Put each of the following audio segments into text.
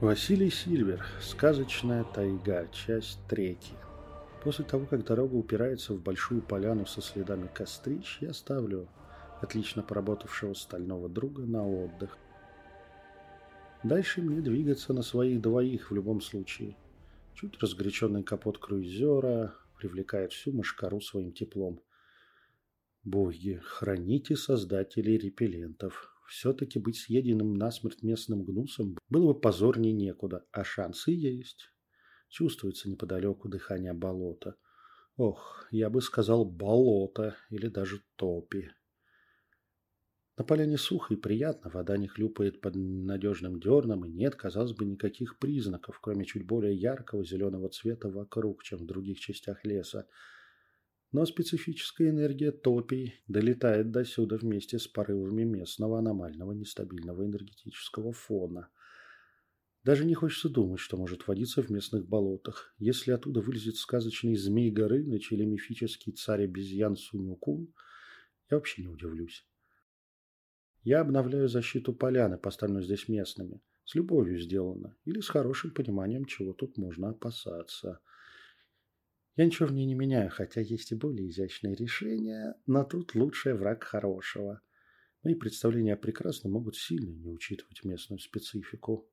Василий Сильвер. Сказочная тайга. Часть третья. После того, как дорога упирается в большую поляну со следами кострищ, я ставлю отлично поработавшего стального друга на отдых. Дальше мне двигаться на своих двоих в любом случае. Чуть разгоряченный капот круизера привлекает всю мошкару своим теплом. Боги, храните создателей репеллентов. Все-таки быть съеденным насмерть местным гнусом было бы позорнее некуда, а шансы есть. Чувствуется неподалеку дыхание болота. Ох, я бы сказал болото или даже топи. На поляне сухо и приятно, вода не хлюпает под надежным дерном, и нет, казалось бы, никаких признаков, кроме чуть более яркого зеленого цвета вокруг, чем в других частях леса. Но специфическая энергия топий долетает до сюда вместе с порывами местного аномального нестабильного энергетического фона. Даже не хочется думать, что может водиться в местных болотах. Если оттуда вылезет сказочный змей Горыныч или мифический царь обезьян Сунюкун, я вообще не удивлюсь. Я обновляю защиту поляны, поставленную здесь местными. С любовью сделано. Или с хорошим пониманием, чего тут можно опасаться. Я ничего в ней не меняю, хотя есть и более изящные решения, но тут лучший враг хорошего. Мои представления о прекрасном могут сильно не учитывать местную специфику.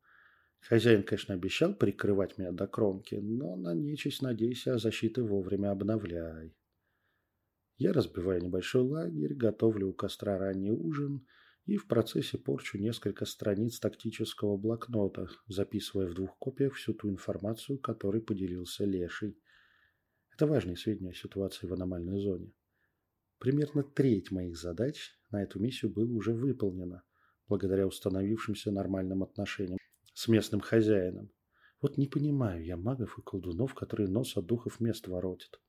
Хозяин, конечно, обещал прикрывать меня до кромки, но на нечисть надейся, а защиты вовремя обновляй. Я разбиваю небольшой лагерь, готовлю у костра ранний ужин – и в процессе порчу несколько страниц тактического блокнота, записывая в двух копиях всю ту информацию, которой поделился Леший. Это важные сведения о ситуации в аномальной зоне. Примерно треть моих задач на эту миссию было уже выполнена, благодаря установившимся нормальным отношениям с местным хозяином. Вот не понимаю я магов и колдунов, которые нос от духов мест воротят.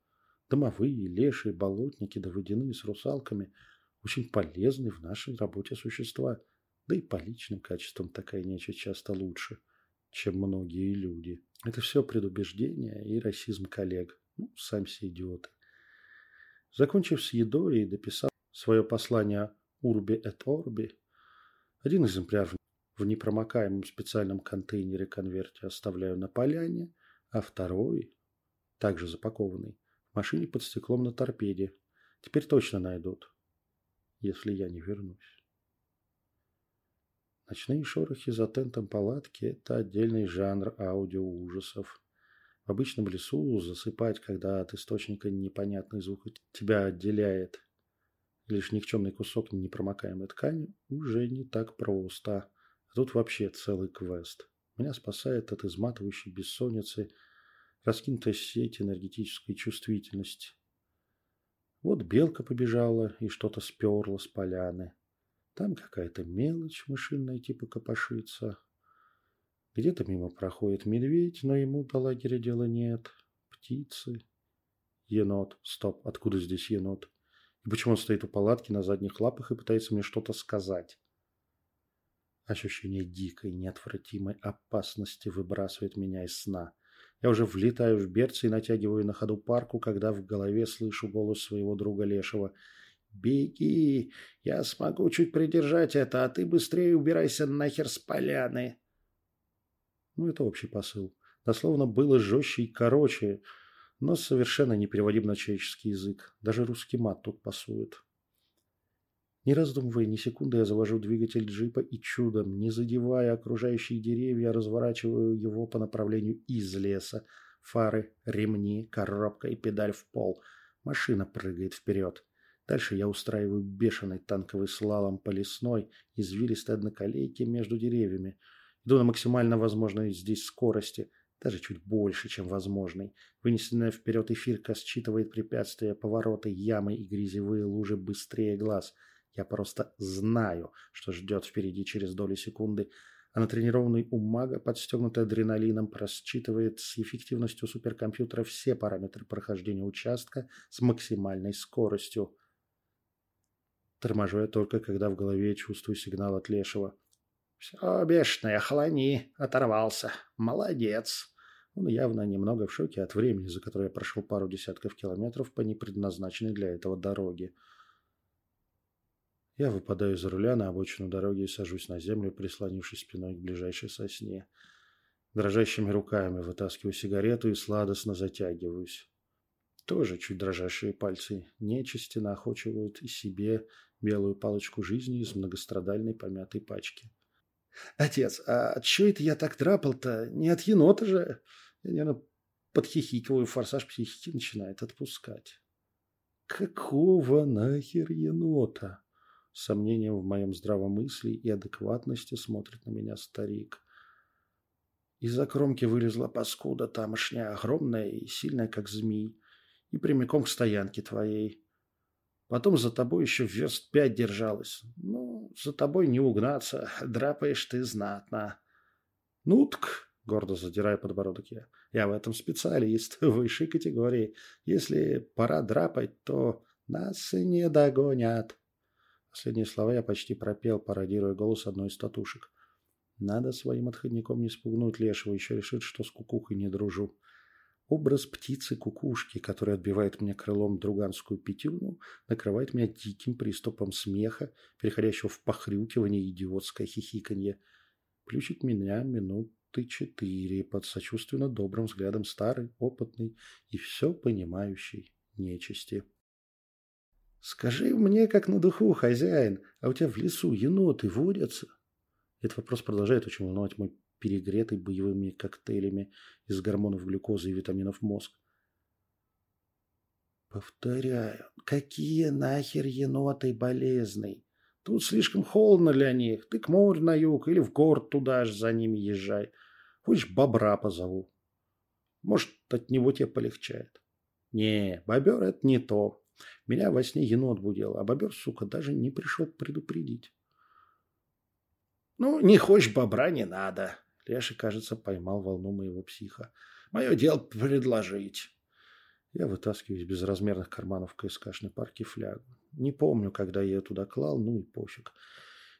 Домовые, лешие, болотники да водяные с русалками – очень полезны в нашей работе существа. Да и по личным качествам такая нечисть часто лучше, чем многие люди. Это все предубеждение и расизм коллег. Ну, сами все идиоты. Закончив с едой и дописав свое послание «Урби et Orbi», один экземпляр в непромокаемом специальном контейнере-конверте оставляю на поляне, а второй, также запакованный, в машине под стеклом на торпеде. Теперь точно найдут если я не вернусь. Ночные шорохи за тентом палатки – это отдельный жанр аудиоужасов. В обычном лесу засыпать, когда от источника непонятный звук тебя отделяет лишь никчемный кусок непромокаемой ткани, уже не так просто. А тут вообще целый квест. Меня спасает от изматывающей бессонницы раскинутая сеть энергетической чувствительности. Вот белка побежала и что-то сперла с поляны. Там какая-то мелочь мышиная типа копошится. Где-то мимо проходит медведь, но ему до лагеря дела нет. Птицы. Енот. Стоп, откуда здесь енот? И почему он стоит у палатки на задних лапах и пытается мне что-то сказать? Ощущение дикой, неотвратимой опасности выбрасывает меня из сна. Я уже влетаю в берцы и натягиваю на ходу парку, когда в голове слышу голос своего друга Лешего. «Беги! Я смогу чуть придержать это, а ты быстрее убирайся нахер с поляны!» Ну, это общий посыл. Дословно было жестче и короче, но совершенно непереводим на человеческий язык. Даже русский мат тут пасует. Не раздумывая ни секунды, я завожу двигатель джипа и чудом, не задевая окружающие деревья, разворачиваю его по направлению из леса. Фары, ремни, коробка и педаль в пол. Машина прыгает вперед. Дальше я устраиваю бешеный танковый слалом по лесной, извилистой одноколейке между деревьями. На максимально возможной здесь скорости, даже чуть больше, чем возможной. Вынесенная вперед эфирка считывает препятствия, повороты, ямы и грязевые лужи быстрее глаз – я просто знаю, что ждет впереди через доли секунды, а натренированный ум мага, подстегнутый адреналином, просчитывает с эффективностью суперкомпьютера все параметры прохождения участка с максимальной скоростью. Торможу я только, когда в голове чувствую сигнал от Лешего. «Все, бешеный, охлони, оторвался. Молодец!» Он явно немного в шоке от времени, за которое я прошел пару десятков километров по непредназначенной для этого дороге. Я выпадаю из руля на обочину дороги и сажусь на землю, прислонившись спиной к ближайшей сосне. Дрожащими руками вытаскиваю сигарету и сладостно затягиваюсь. Тоже чуть дрожащие пальцы нечисти наохочивают и себе белую палочку жизни из многострадальной помятой пачки. «Отец, а чё это я так драпал-то? Не от енота же?» Я, наверное, подхихикиваю, форсаж психики начинает отпускать. «Какого нахер енота?» Сомнением в моем здравомыслии и адекватности смотрит на меня старик. Из-за кромки вылезла паскуда тамошняя, огромная и сильная, как змей, и прямиком к стоянке твоей. Потом за тобой еще верст пять держалась. Ну, за тобой не угнаться, драпаешь ты знатно. Ну, так, гордо задирая подбородок я, я в этом специалист высшей категории. Если пора драпать, то нас и не догонят. Последние слова я почти пропел, пародируя голос одной из татушек. Надо своим отходником не спугнуть лешего, еще решит, что с кукухой не дружу. Образ птицы-кукушки, которая отбивает мне крылом друганскую пятюну, накрывает меня диким приступом смеха, переходящего в похрюкивание и идиотское хихиканье. Плющит меня минуты четыре под сочувственно добрым взглядом старый, опытный и все понимающий нечисти. «Скажи мне, как на духу, хозяин, а у тебя в лесу еноты водятся?» Этот вопрос продолжает очень волновать мой перегретый боевыми коктейлями из гормонов глюкозы и витаминов мозг. Повторяю, какие нахер еноты болезный? Тут слишком холодно для них. Ты к морю на юг или в город туда же за ними езжай. Хочешь, бобра позову. Может, от него тебе полегчает. Не, бобер это не то. Меня во сне енот будил, а бобер, сука, даже не пришел предупредить. Ну, не хочешь бобра, не надо. Леша, кажется, поймал волну моего психа. Мое дело предложить. Я вытаскиваю из безразмерных карманов КСКшной парки флягу. Не помню, когда я ее туда клал, ну и пофиг.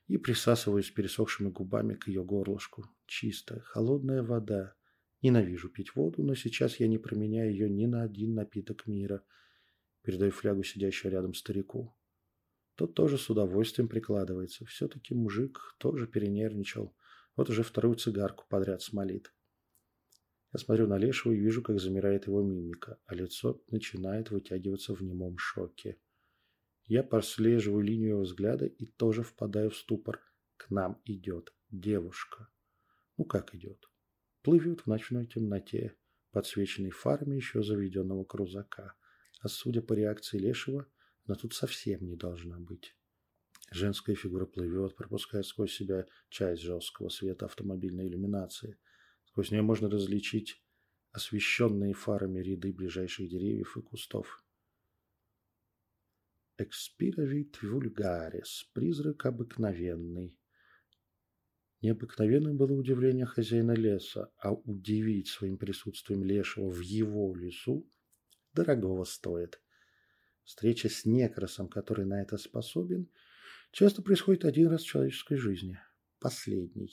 И присасываюсь пересохшими губами к ее горлышку. Чистая, холодная вода. Ненавижу пить воду, но сейчас я не променяю ее ни на один напиток мира. Передаю флягу сидящему рядом старику. Тот тоже с удовольствием прикладывается. Все-таки мужик тоже перенервничал. Вот уже вторую цигарку подряд смолит. Я смотрю на Лешего и вижу, как замирает его мимика, а лицо начинает вытягиваться в немом шоке. Я прослеживаю линию его взгляда и тоже впадаю в ступор. К нам идет девушка. Ну как идет? Плывет в ночной темноте, подсвеченной фарами еще заведенного крузака. А судя по реакции Лешего, она тут совсем не должна быть. Женская фигура плывет, пропуская сквозь себя часть жесткого света автомобильной иллюминации. Сквозь нее можно различить освещенные фарами ряды ближайших деревьев и кустов. Экспиравит вульгарис. Призрак обыкновенный. Необыкновенным было удивление хозяина леса, а удивить своим присутствием лешего в его лесу дорогого стоит. Встреча с некросом, который на это способен – часто происходит один раз в человеческой жизни. Последний.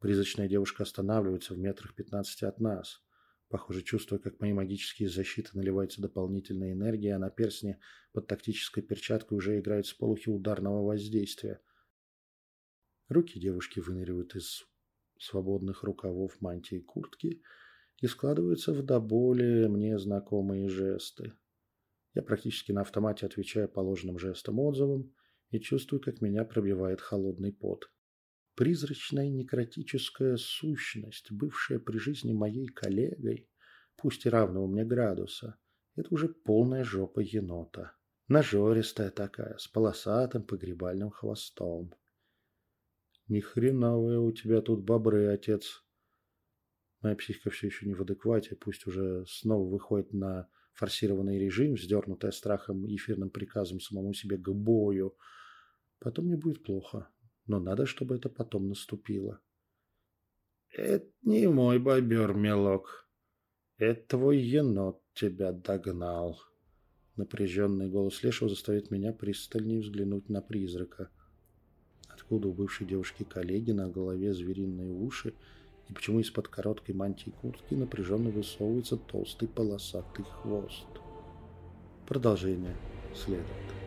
Призрачная девушка останавливается в метрах пятнадцати от нас. Похоже, чувствуя, как мои магические защиты наливаются дополнительной энергией, а на перстне под тактической перчаткой уже играют сполохи ударного воздействия. Руки девушки выныривают из свободных рукавов мантии и куртки и складываются в до боли мне знакомые жесты. Я практически на автомате отвечаю положенным жестом отзывом, и чувствую, как меня пробивает холодный пот. Призрачная некротическая сущность, бывшая при жизни моей коллегой, пусть и равного мне градуса, это уже полная жопа енота. Нажористая такая, с полосатым погребальным хвостом. Ни хреновые у тебя тут бобры, отец. Моя психика все еще не в адеквате, пусть уже снова выходит на форсированный режим, вздернутая страхом и эфирным приказом самому себе к бою – Потом мне будет плохо, но надо, чтобы это потом наступило. Это не мой бобер, мелок. Это твой енот тебя догнал. Напряженный голос Лешего заставит меня пристальнее взглянуть на призрака. Откуда у бывшей девушки коллеги на голове звериные уши и почему из-под короткой мантии куртки напряженно высовывается толстый полосатый хвост. Продолжение следует.